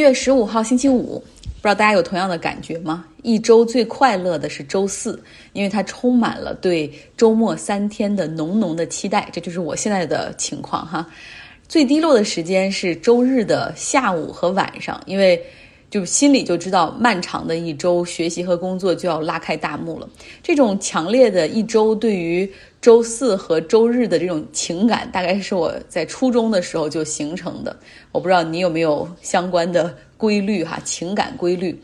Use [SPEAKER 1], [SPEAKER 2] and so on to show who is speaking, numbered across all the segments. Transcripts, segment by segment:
[SPEAKER 1] 一月十五号星期五，不知道大家有同样的感觉吗？一周最快乐的是周四，因为它充满了对周末三天的浓浓的期待。这就是我现在的情况哈。最低落的时间是周日的下午和晚上，因为就心里就知道漫长的一周学习和工作就要拉开大幕了。这种强烈的一周对于周四和周日的这种情感，大概是我在初中的时候就形成的。我不知道你有没有相关的规律哈，情感规律。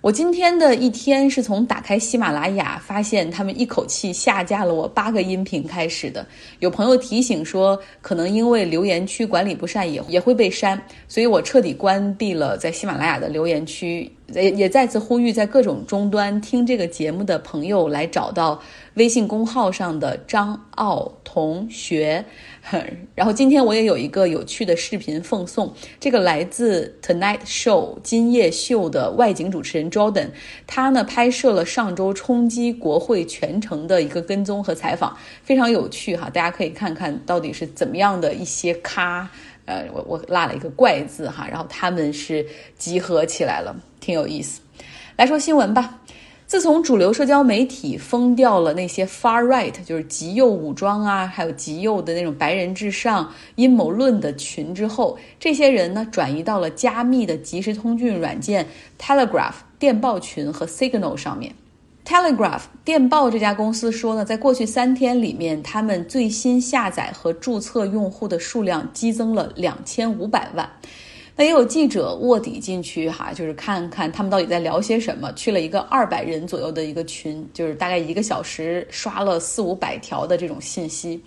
[SPEAKER 1] 我今天的一天是从打开喜马拉雅，发现他们一口气下架了我八个音频开始的。有朋友提醒说，可能因为留言区管理不善，也也会被删，所以我彻底关闭了在喜马拉雅的留言区。也也再次呼吁，在各种终端听这个节目的朋友来找到微信公号上的张奥同学。然后今天我也有一个有趣的视频奉送，这个来自 Tonight Show 今夜秀的外景主持人 Jordan，他呢拍摄了上周冲击国会全程的一个跟踪和采访，非常有趣哈，大家可以看看到底是怎么样的一些咖。呃，我我落了一个怪字哈，然后他们是集合起来了，挺有意思。来说新闻吧。自从主流社交媒体封掉了那些 far right，就是极右武装啊，还有极右的那种白人至上阴谋论的群之后，这些人呢转移到了加密的即时通讯软件 Telegraph 电报群和 Signal 上面。Telegraph 电报这家公司说呢，在过去三天里面，他们最新下载和注册用户的数量激增了两千五百万。那也有记者卧底进去哈，就是看看他们到底在聊些什么。去了一个二百人左右的一个群，就是大概一个小时刷了四五百条的这种信息。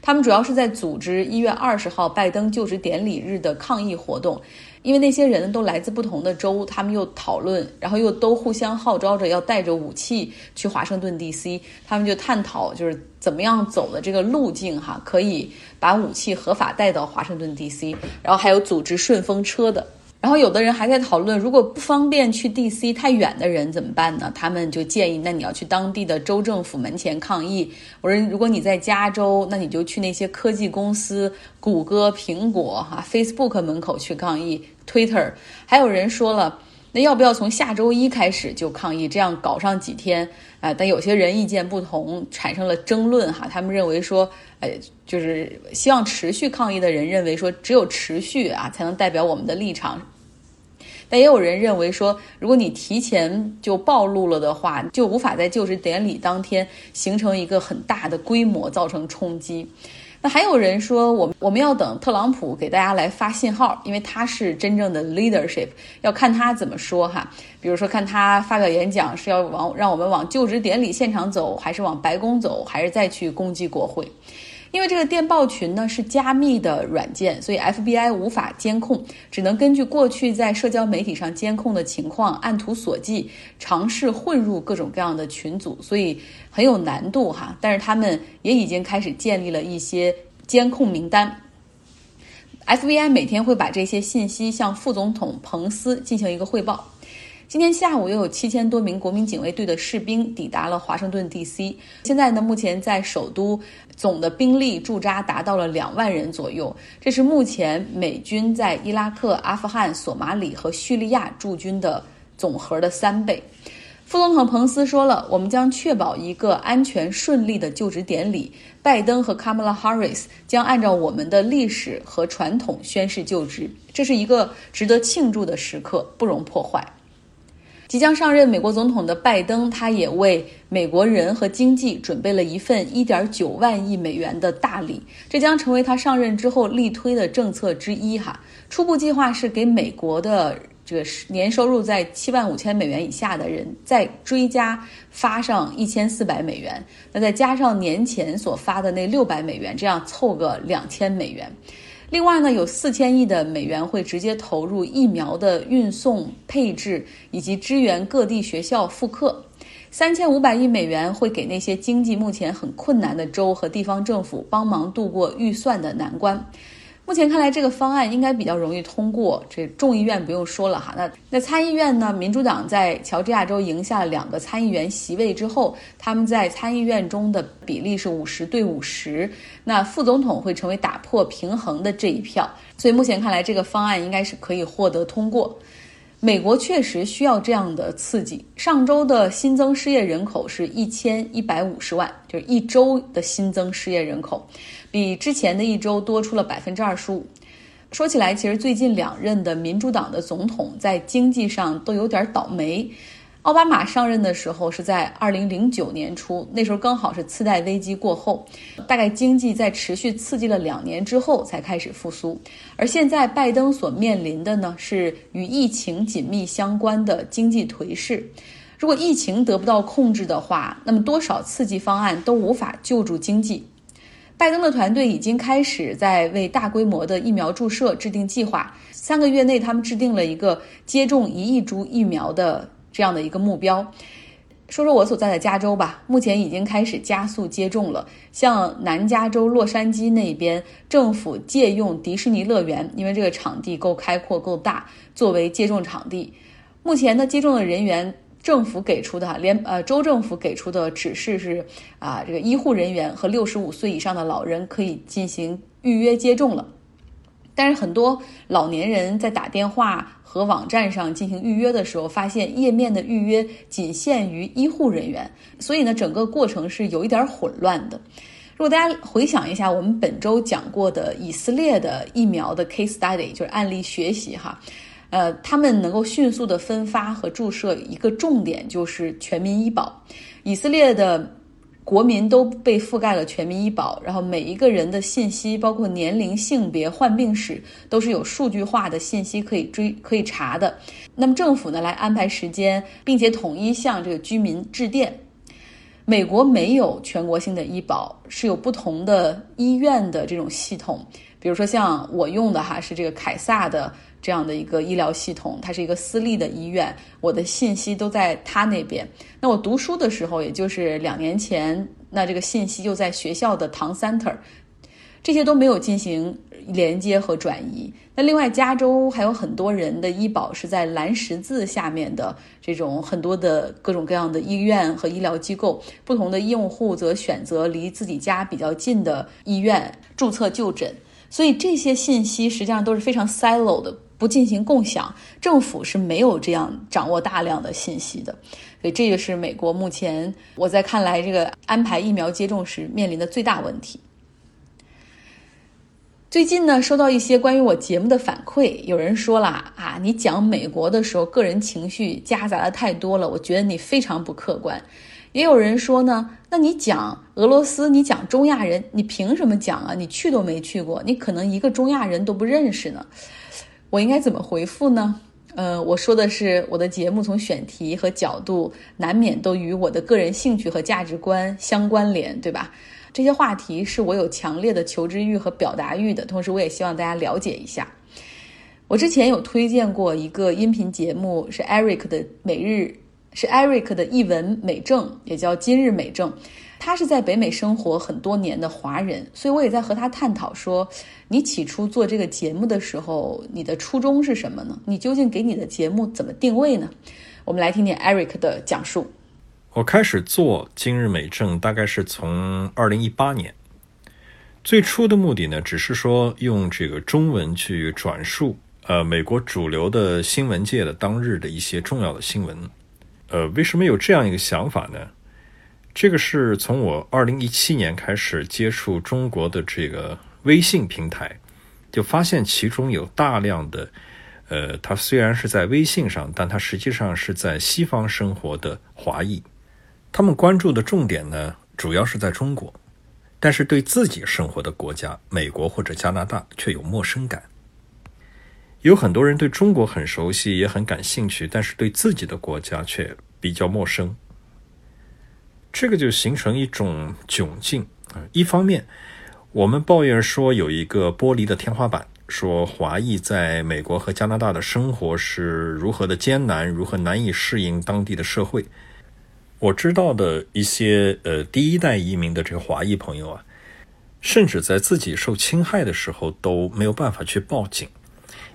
[SPEAKER 1] 他们主要是在组织一月二十号拜登就职典礼日的抗议活动。因为那些人都来自不同的州，他们又讨论，然后又都互相号召着要带着武器去华盛顿 D.C.，他们就探讨就是怎么样走的这个路径哈，可以把武器合法带到华盛顿 D.C.，然后还有组织顺风车的。然后有的人还在讨论，如果不方便去 D.C. 太远的人怎么办呢？他们就建议，那你要去当地的州政府门前抗议。我说，如果你在加州，那你就去那些科技公司，谷歌、苹果、哈 Facebook 门口去抗议。Twitter 还有人说了，那要不要从下周一开始就抗议？这样搞上几天啊？但有些人意见不同，产生了争论哈。他们认为说，呃，就是希望持续抗议的人认为说，只有持续啊，才能代表我们的立场。但也有人认为说，如果你提前就暴露了的话，就无法在就职典礼当天形成一个很大的规模，造成冲击。那还有人说，我们我们要等特朗普给大家来发信号，因为他是真正的 leadership，要看他怎么说哈。比如说，看他发表演讲是要往让我们往就职典礼现场走，还是往白宫走，还是再去攻击国会？因为这个电报群呢是加密的软件，所以 FBI 无法监控，只能根据过去在社交媒体上监控的情况，按图索骥，尝试混入各种各样的群组，所以很有难度哈。但是他们也已经开始建立了一些监控名单，FBI 每天会把这些信息向副总统彭斯进行一个汇报。今天下午又有七千多名国民警卫队的士兵抵达了华盛顿 D.C。现在呢，目前在首都总的兵力驻扎达到了两万人左右，这是目前美军在伊拉克、阿富汗、索马里和叙利亚驻军的总和的三倍。副总统彭斯说了：“我们将确保一个安全顺利的就职典礼。拜登和卡马拉·哈里斯将按照我们的历史和传统宣誓就职，这是一个值得庆祝的时刻，不容破坏。”即将上任美国总统的拜登，他也为美国人和经济准备了一份1.9万亿美元的大礼，这将成为他上任之后力推的政策之一。哈，初步计划是给美国的这个年收入在七万五千美元以下的人再追加发上一千四百美元，那再加上年前所发的那六百美元，这样凑个两千美元。另外呢，有四千亿的美元会直接投入疫苗的运送、配置以及支援各地学校复课，三千五百亿美元会给那些经济目前很困难的州和地方政府帮忙度过预算的难关。目前看来，这个方案应该比较容易通过。这众议院不用说了哈，那那参议院呢？民主党在乔治亚州赢下了两个参议员席位之后，他们在参议院中的比例是五十对五十。那副总统会成为打破平衡的这一票，所以目前看来，这个方案应该是可以获得通过。美国确实需要这样的刺激。上周的新增失业人口是一千一百五十万，就是一周的新增失业人口。比之前的一周多出了百分之二十五。说起来，其实最近两任的民主党的总统在经济上都有点倒霉。奥巴马上任的时候是在二零零九年初，那时候刚好是次贷危机过后，大概经济在持续刺激了两年之后才开始复苏。而现在拜登所面临的呢，是与疫情紧密相关的经济颓势。如果疫情得不到控制的话，那么多少刺激方案都无法救助经济。拜登的团队已经开始在为大规模的疫苗注射制定计划。三个月内，他们制定了一个接种一亿株疫苗的这样的一个目标。说说我所在的加州吧，目前已经开始加速接种了。像南加州洛杉矶那边，政府借用迪士尼乐园，因为这个场地够开阔、够大，作为接种场地。目前呢，接种的人员。政府给出的哈，连呃州政府给出的指示是啊，这个医护人员和六十五岁以上的老人可以进行预约接种了。但是很多老年人在打电话和网站上进行预约的时候，发现页面的预约仅限于医护人员，所以呢，整个过程是有一点儿混乱的。如果大家回想一下我们本周讲过的以色列的疫苗的 case study，就是案例学习哈。呃，他们能够迅速的分发和注射，一个重点就是全民医保。以色列的国民都被覆盖了全民医保，然后每一个人的信息，包括年龄、性别、患病史，都是有数据化的信息可以追、可以查的。那么政府呢，来安排时间，并且统一向这个居民致电。美国没有全国性的医保，是有不同的医院的这种系统。比如说像我用的哈，是这个凯撒的。这样的一个医疗系统，它是一个私立的医院，我的信息都在他那边。那我读书的时候，也就是两年前，那这个信息就在学校的唐 center，这些都没有进行连接和转移。那另外，加州还有很多人的医保是在蓝十字下面的这种很多的各种各样的医院和医疗机构，不同的用户则选择离自己家比较近的医院注册就诊。所以这些信息实际上都是非常 silo 的。不进行共享，政府是没有这样掌握大量的信息的，所以这个是美国目前我在看来这个安排疫苗接种时面临的最大问题。最近呢，收到一些关于我节目的反馈，有人说啦啊，你讲美国的时候，个人情绪夹杂的太多了，我觉得你非常不客观。也有人说呢，那你讲俄罗斯，你讲中亚人，你凭什么讲啊？你去都没去过，你可能一个中亚人都不认识呢。我应该怎么回复呢？呃，我说的是我的节目从选题和角度难免都与我的个人兴趣和价值观相关联，对吧？这些话题是我有强烈的求知欲和表达欲的，同时我也希望大家了解一下。我之前有推荐过一个音频节目，是 Eric 的每日，是 Eric 的译文美政，也叫今日美政。他是在北美生活很多年的华人，所以我也在和他探讨说，你起初做这个节目的时候，你的初衷是什么呢？你究竟给你的节目怎么定位呢？我们来听听 Eric 的讲述。
[SPEAKER 2] 我开始做今日美政大概是从二零一八年，最初的目的呢，只是说用这个中文去转述呃美国主流的新闻界的当日的一些重要的新闻。呃，为什么有这样一个想法呢？这个是从我二零一七年开始接触中国的这个微信平台，就发现其中有大量的，呃，他虽然是在微信上，但他实际上是在西方生活的华裔，他们关注的重点呢，主要是在中国，但是对自己生活的国家美国或者加拿大却有陌生感。有很多人对中国很熟悉，也很感兴趣，但是对自己的国家却比较陌生。这个就形成一种窘境啊！一方面，我们抱怨说有一个玻璃的天花板，说华裔在美国和加拿大的生活是如何的艰难，如何难以适应当地的社会。我知道的一些呃第一代移民的这个华裔朋友啊，甚至在自己受侵害的时候都没有办法去报警，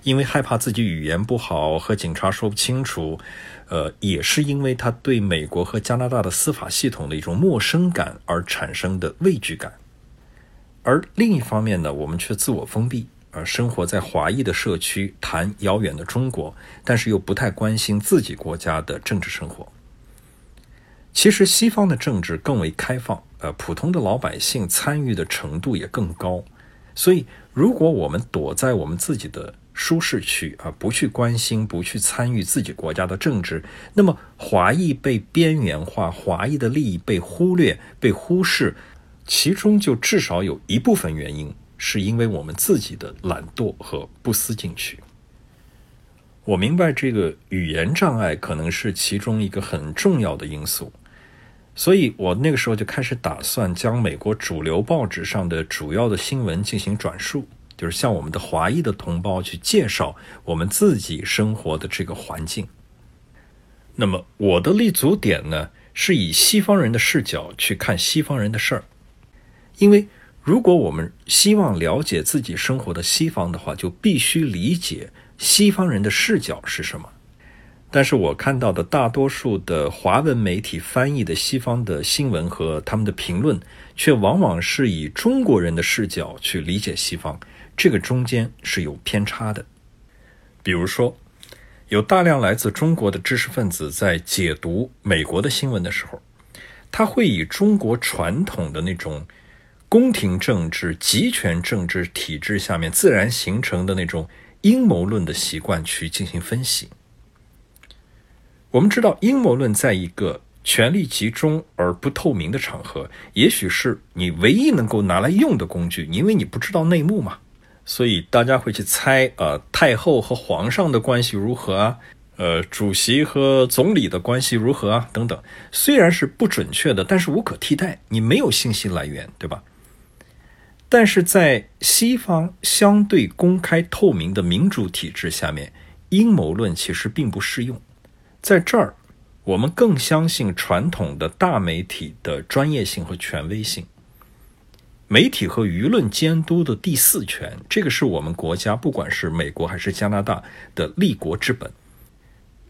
[SPEAKER 2] 因为害怕自己语言不好和警察说不清楚，呃，也是因为他对美国和加拿大的司法系统的一种陌生感而产生的畏惧感。而另一方面呢，我们却自我封闭，而生活在华裔的社区，谈遥远的中国，但是又不太关心自己国家的政治生活。其实西方的政治更为开放，呃，普通的老百姓参与的程度也更高。所以，如果我们躲在我们自己的舒适区啊，不去关心、不去参与自己国家的政治，那么华裔被边缘化，华裔的利益被忽略、被忽视，其中就至少有一部分原因是因为我们自己的懒惰和不思进取。我明白这个语言障碍可能是其中一个很重要的因素，所以我那个时候就开始打算将美国主流报纸上的主要的新闻进行转述，就是向我们的华裔的同胞去介绍我们自己生活的这个环境。那么我的立足点呢，是以西方人的视角去看西方人的事儿，因为如果我们希望了解自己生活的西方的话，就必须理解。西方人的视角是什么？但是我看到的大多数的华文媒体翻译的西方的新闻和他们的评论，却往往是以中国人的视角去理解西方，这个中间是有偏差的。比如说，有大量来自中国的知识分子在解读美国的新闻的时候，他会以中国传统的那种宫廷政治、集权政治体制下面自然形成的那种。阴谋论的习惯去进行分析。我们知道，阴谋论在一个权力集中而不透明的场合，也许是你唯一能够拿来用的工具，因为你不知道内幕嘛。所以大家会去猜，呃，太后和皇上的关系如何啊？呃，主席和总理的关系如何啊？等等。虽然是不准确的，但是无可替代，你没有信息来源，对吧？但是在西方相对公开透明的民主体制下面，阴谋论其实并不适用。在这儿，我们更相信传统的大媒体的专业性和权威性。媒体和舆论监督的第四权，这个是我们国家，不管是美国还是加拿大的立国之本。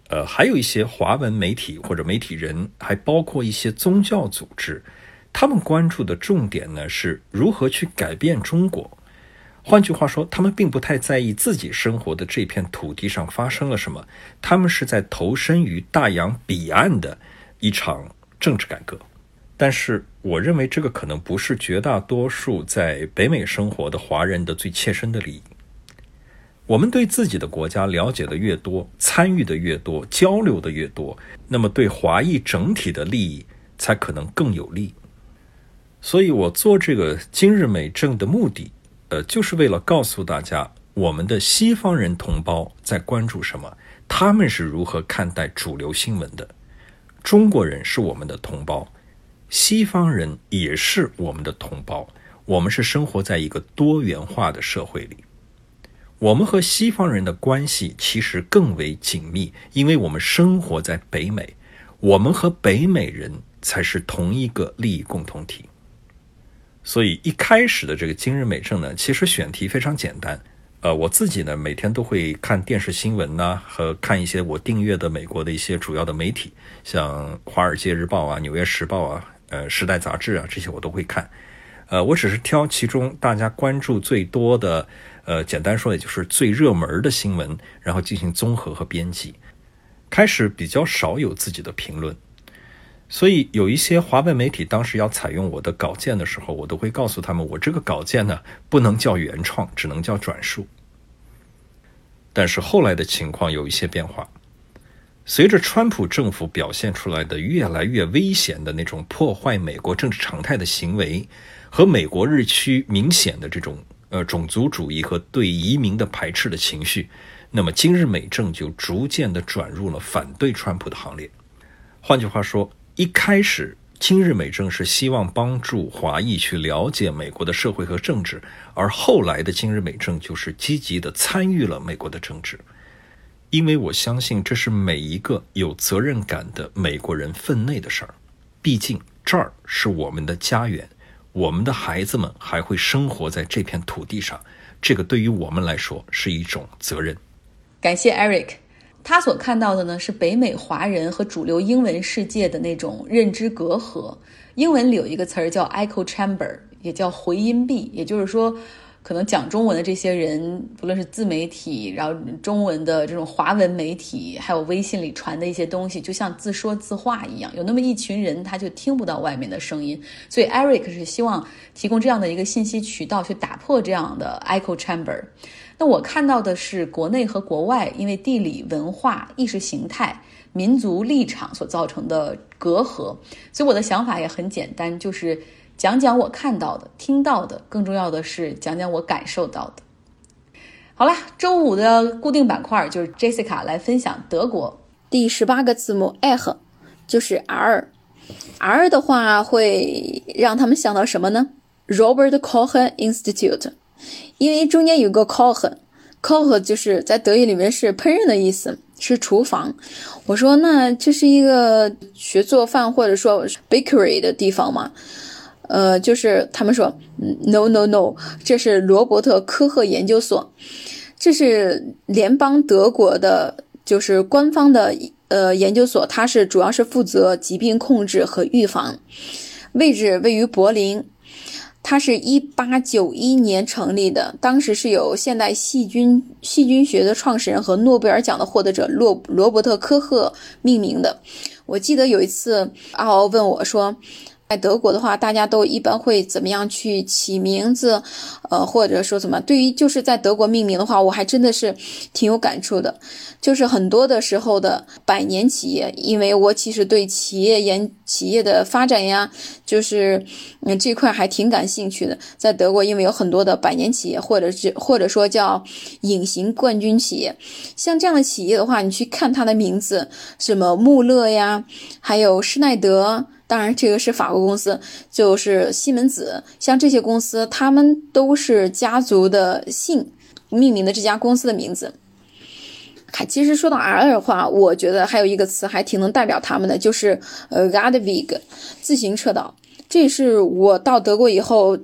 [SPEAKER 2] 呃，还有一些华文媒体或者媒体人，还包括一些宗教组织。他们关注的重点呢，是如何去改变中国。换句话说，他们并不太在意自己生活的这片土地上发生了什么，他们是在投身于大洋彼岸的一场政治改革。但是，我认为这个可能不是绝大多数在北美生活的华人的最切身的利益。我们对自己的国家了解的越多，参与的越多，交流的越多，那么对华裔整体的利益才可能更有利。所以我做这个今日美政的目的，呃，就是为了告诉大家，我们的西方人同胞在关注什么，他们是如何看待主流新闻的。中国人是我们的同胞，西方人也是我们的同胞。我们是生活在一个多元化的社会里，我们和西方人的关系其实更为紧密，因为我们生活在北美，我们和北美人才是同一个利益共同体。所以一开始的这个今日美政呢，其实选题非常简单。呃，我自己呢每天都会看电视新闻呐，和看一些我订阅的美国的一些主要的媒体，像《华尔街日报》啊、《纽约时报》啊、呃《时代》杂志啊这些我都会看。呃，我只是挑其中大家关注最多的，呃，简单说也就是最热门的新闻，然后进行综合和编辑。开始比较少有自己的评论。所以有一些华文媒体当时要采用我的稿件的时候，我都会告诉他们，我这个稿件呢不能叫原创，只能叫转述。但是后来的情况有一些变化，随着川普政府表现出来的越来越危险的那种破坏美国政治常态的行为，和美国日趋明显的这种呃种族主义和对移民的排斥的情绪，那么今日美政就逐渐的转入了反对川普的行列。换句话说。一开始，今日美政是希望帮助华裔去了解美国的社会和政治，而后来的今日美政就是积极的参与了美国的政治，因为我相信这是每一个有责任感的美国人分内的事儿。毕竟这儿是我们的家园，我们的孩子们还会生活在这片土地上，这个对于我们来说是一种责任。
[SPEAKER 1] 感谢 Eric，他所看到的呢是北美华人和主流英文世界的那种认知隔阂。英文里有一个词儿叫 echo chamber，也叫回音壁，也就是说。可能讲中文的这些人，不论是自媒体，然后中文的这种华文媒体，还有微信里传的一些东西，就像自说自话一样。有那么一群人，他就听不到外面的声音。所以，Eric 是希望提供这样的一个信息渠道，去打破这样的 echo chamber。那我看到的是国内和国外因为地理文化、意识形态、民族立场所造成的隔阂。所以我的想法也很简单，就是。讲讲我看到的、听到的，更重要的是讲讲我感受到的。好了，周五的固定板块就是 Jessica 来分享德国
[SPEAKER 3] 第十八个字母 H，就是 R，R 的话会让他们想到什么呢？Robert Koch Institute，因为中间有个 Koch，Koch 就是在德语里面是烹饪的意思，是厨房。我说那这是一个学做饭或者说 bakery 的地方吗？呃，就是他们说，no no no，这是罗伯特科赫研究所，这是联邦德国的，就是官方的呃研究所，它是主要是负责疾病控制和预防，位置位于柏林，它是一八九一年成立的，当时是有现代细菌细菌学的创始人和诺贝尔奖的获得者罗罗伯特科赫命名的。我记得有一次阿敖问我说。在德国的话，大家都一般会怎么样去起名字？呃，或者说怎么？对于就是在德国命名的话，我还真的是挺有感触的。就是很多的时候的百年企业，因为我其实对企业研企业的发展呀，就是嗯这块还挺感兴趣的。在德国，因为有很多的百年企业，或者是或者说叫隐形冠军企业，像这样的企业的话，你去看它的名字，什么穆勒呀，还有施耐德。当然，这个是法国公司，就是西门子，像这些公司，他们都是家族的姓命名的这家公司的名字。还其实说到 R 的话，我觉得还有一个词还挺能代表他们的，就是呃 Radwig 自行车道。这是我到德国以后。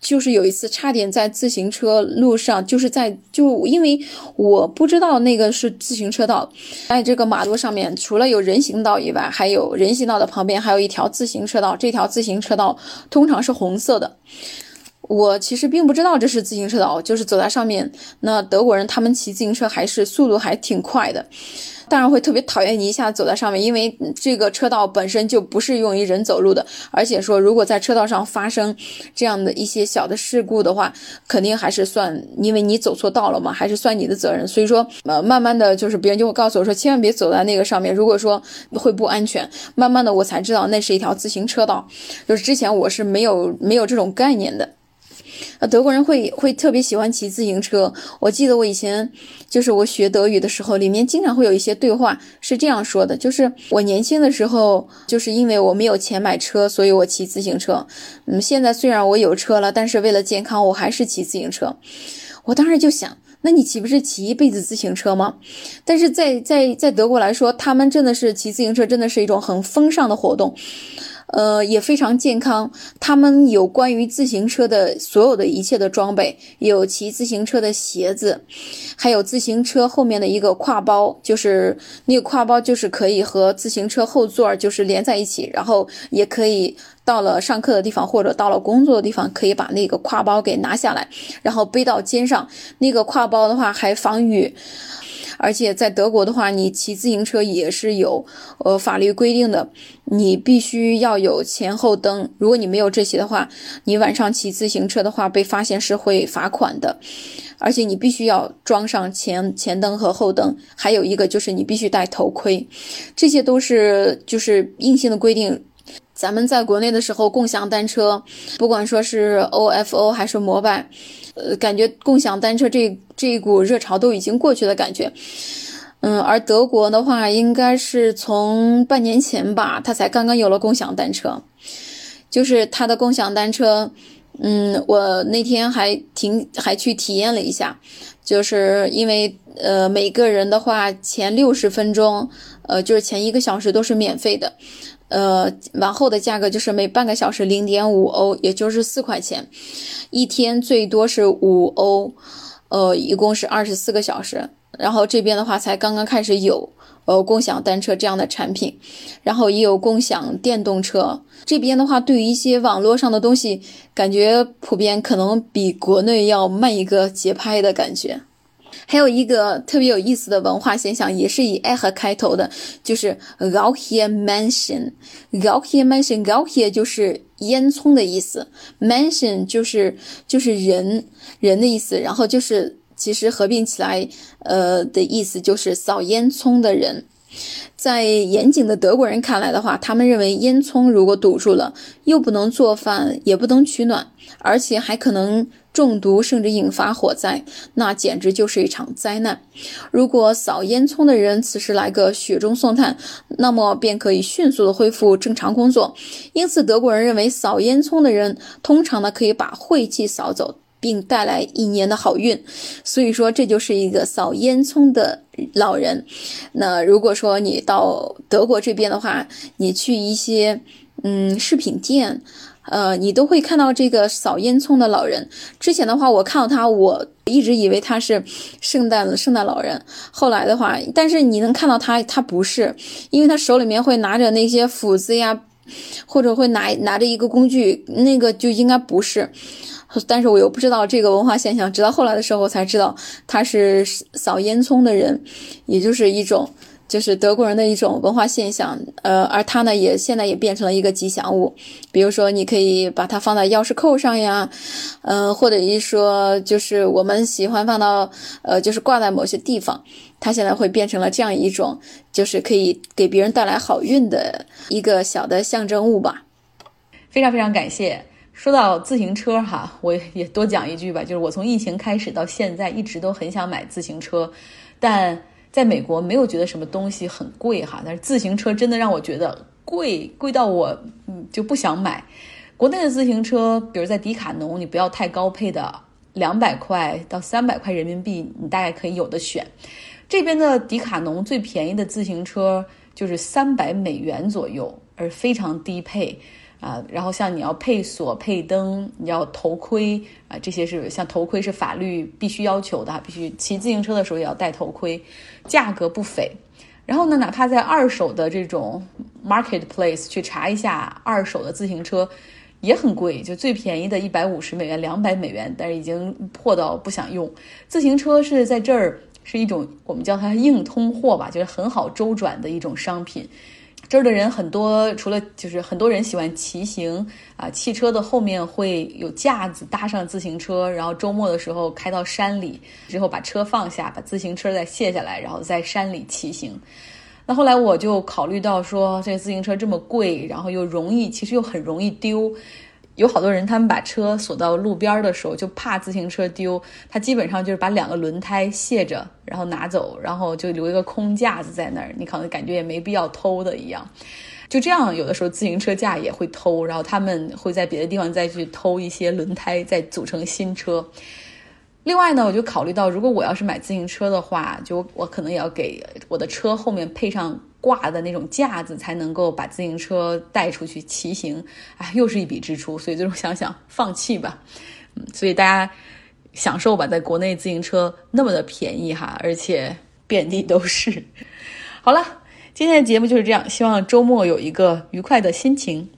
[SPEAKER 3] 就是有一次差点在自行车路上，就是在就因为我不知道那个是自行车道，在这个马路上面除了有人行道以外，还有人行道的旁边还有一条自行车道，这条自行车道通常是红色的。我其实并不知道这是自行车道，就是走在上面，那德国人他们骑自行车还是速度还挺快的。当然会特别讨厌你一下走在上面，因为这个车道本身就不是用于人走路的，而且说如果在车道上发生这样的一些小的事故的话，肯定还是算因为你走错道了嘛，还是算你的责任。所以说，呃，慢慢的就是别人就会告诉我说，千万别走在那个上面，如果说会不安全。慢慢的我才知道那是一条自行车道，就是之前我是没有没有这种概念的。呃，德国人会会特别喜欢骑自行车。我记得我以前就是我学德语的时候，里面经常会有一些对话是这样说的：就是我年轻的时候，就是因为我没有钱买车，所以我骑自行车。嗯，现在虽然我有车了，但是为了健康，我还是骑自行车。我当时就想，那你岂不是骑一辈子自行车吗？但是在在在德国来说，他们真的是骑自行车，真的是一种很风尚的活动。呃，也非常健康。他们有关于自行车的所有的一切的装备，有骑自行车的鞋子，还有自行车后面的一个挎包，就是那个挎包就是可以和自行车后座就是连在一起，然后也可以到了上课的地方或者到了工作的地方，可以把那个挎包给拿下来，然后背到肩上。那个挎包的话还防雨。而且在德国的话，你骑自行车也是有呃法律规定的，你必须要有前后灯。如果你没有这些的话，你晚上骑自行车的话被发现是会罚款的。而且你必须要装上前前灯和后灯，还有一个就是你必须戴头盔，这些都是就是硬性的规定。咱们在国内的时候，共享单车，不管说是 OFO 还是摩拜，呃，感觉共享单车这这一股热潮都已经过去的感觉。嗯，而德国的话，应该是从半年前吧，它才刚刚有了共享单车，就是它的共享单车，嗯，我那天还停还去体验了一下。就是因为呃每个人的话前六十分钟，呃就是前一个小时都是免费的，呃往后的价格就是每半个小时零点五欧，也就是四块钱，一天最多是五欧，呃一共是二十四个小时。然后这边的话才刚刚开始有。呃，共享单车这样的产品，然后也有共享电动车。这边的话，对于一些网络上的东西，感觉普遍可能比国内要慢一个节拍的感觉。还有一个特别有意思的文化现象，也是以 “a” 和开头的，就是 “Rauchie Mansion”。Rauchie Mansion，Rauchie 就是烟囱的意思，Mansion 就是就是人人的意思，然后就是。其实合并起来，呃的意思就是扫烟囱的人。在严谨的德国人看来的话，他们认为烟囱如果堵住了，又不能做饭，也不能取暖，而且还可能中毒，甚至引发火灾，那简直就是一场灾难。如果扫烟囱的人此时来个雪中送炭，那么便可以迅速的恢复正常工作。因此，德国人认为扫烟囱的人通常呢可以把晦气扫走。并带来一年的好运，所以说这就是一个扫烟囱的老人。那如果说你到德国这边的话，你去一些嗯饰品店，呃，你都会看到这个扫烟囱的老人。之前的话，我看到他，我一直以为他是圣诞的圣诞老人。后来的话，但是你能看到他，他不是，因为他手里面会拿着那些斧子呀，或者会拿拿着一个工具，那个就应该不是。但是我又不知道这个文化现象，直到后来的时候我才知道他是扫烟囱的人，也就是一种就是德国人的一种文化现象。呃，而他呢也现在也变成了一个吉祥物，比如说你可以把它放在钥匙扣上呀，嗯，或者一说就是我们喜欢放到呃就是挂在某些地方，它现在会变成了这样一种就是可以给别人带来好运的一个小的象征物吧。
[SPEAKER 1] 非常非常感谢。说到自行车哈，我也多讲一句吧，就是我从疫情开始到现在，一直都很想买自行车，但在美国没有觉得什么东西很贵哈，但是自行车真的让我觉得贵，贵到我嗯就不想买。国内的自行车，比如在迪卡侬，你不要太高配的，两百块到三百块人民币，你大概可以有的选。这边的迪卡侬最便宜的自行车就是三百美元左右，而非常低配。啊，然后像你要配锁、配灯，你要头盔啊，这些是像头盔是法律必须要求的，必须骑自行车的时候也要戴头盔，价格不菲。然后呢，哪怕在二手的这种 marketplace 去查一下二手的自行车，也很贵，就最便宜的一百五十美元、两百美元，但是已经破到不想用。自行车是在这儿是一种我们叫它硬通货吧，就是很好周转的一种商品。这儿的人很多，除了就是很多人喜欢骑行啊，汽车的后面会有架子搭上自行车，然后周末的时候开到山里之后把车放下，把自行车再卸下来，然后在山里骑行。那后来我就考虑到说，这个自行车这么贵，然后又容易，其实又很容易丢。有好多人，他们把车锁到路边的时候，就怕自行车丢，他基本上就是把两个轮胎卸着，然后拿走，然后就留一个空架子在那儿，你可能感觉也没必要偷的一样。就这样，有的时候自行车架也会偷，然后他们会在别的地方再去偷一些轮胎，再组成新车。另外呢，我就考虑到，如果我要是买自行车的话，就我可能也要给我的车后面配上。挂的那种架子才能够把自行车带出去骑行，哎，又是一笔支出，所以最终想想放弃吧。嗯，所以大家享受吧，在国内自行车那么的便宜哈，而且遍地都是。好了，今天的节目就是这样，希望周末有一个愉快的心情。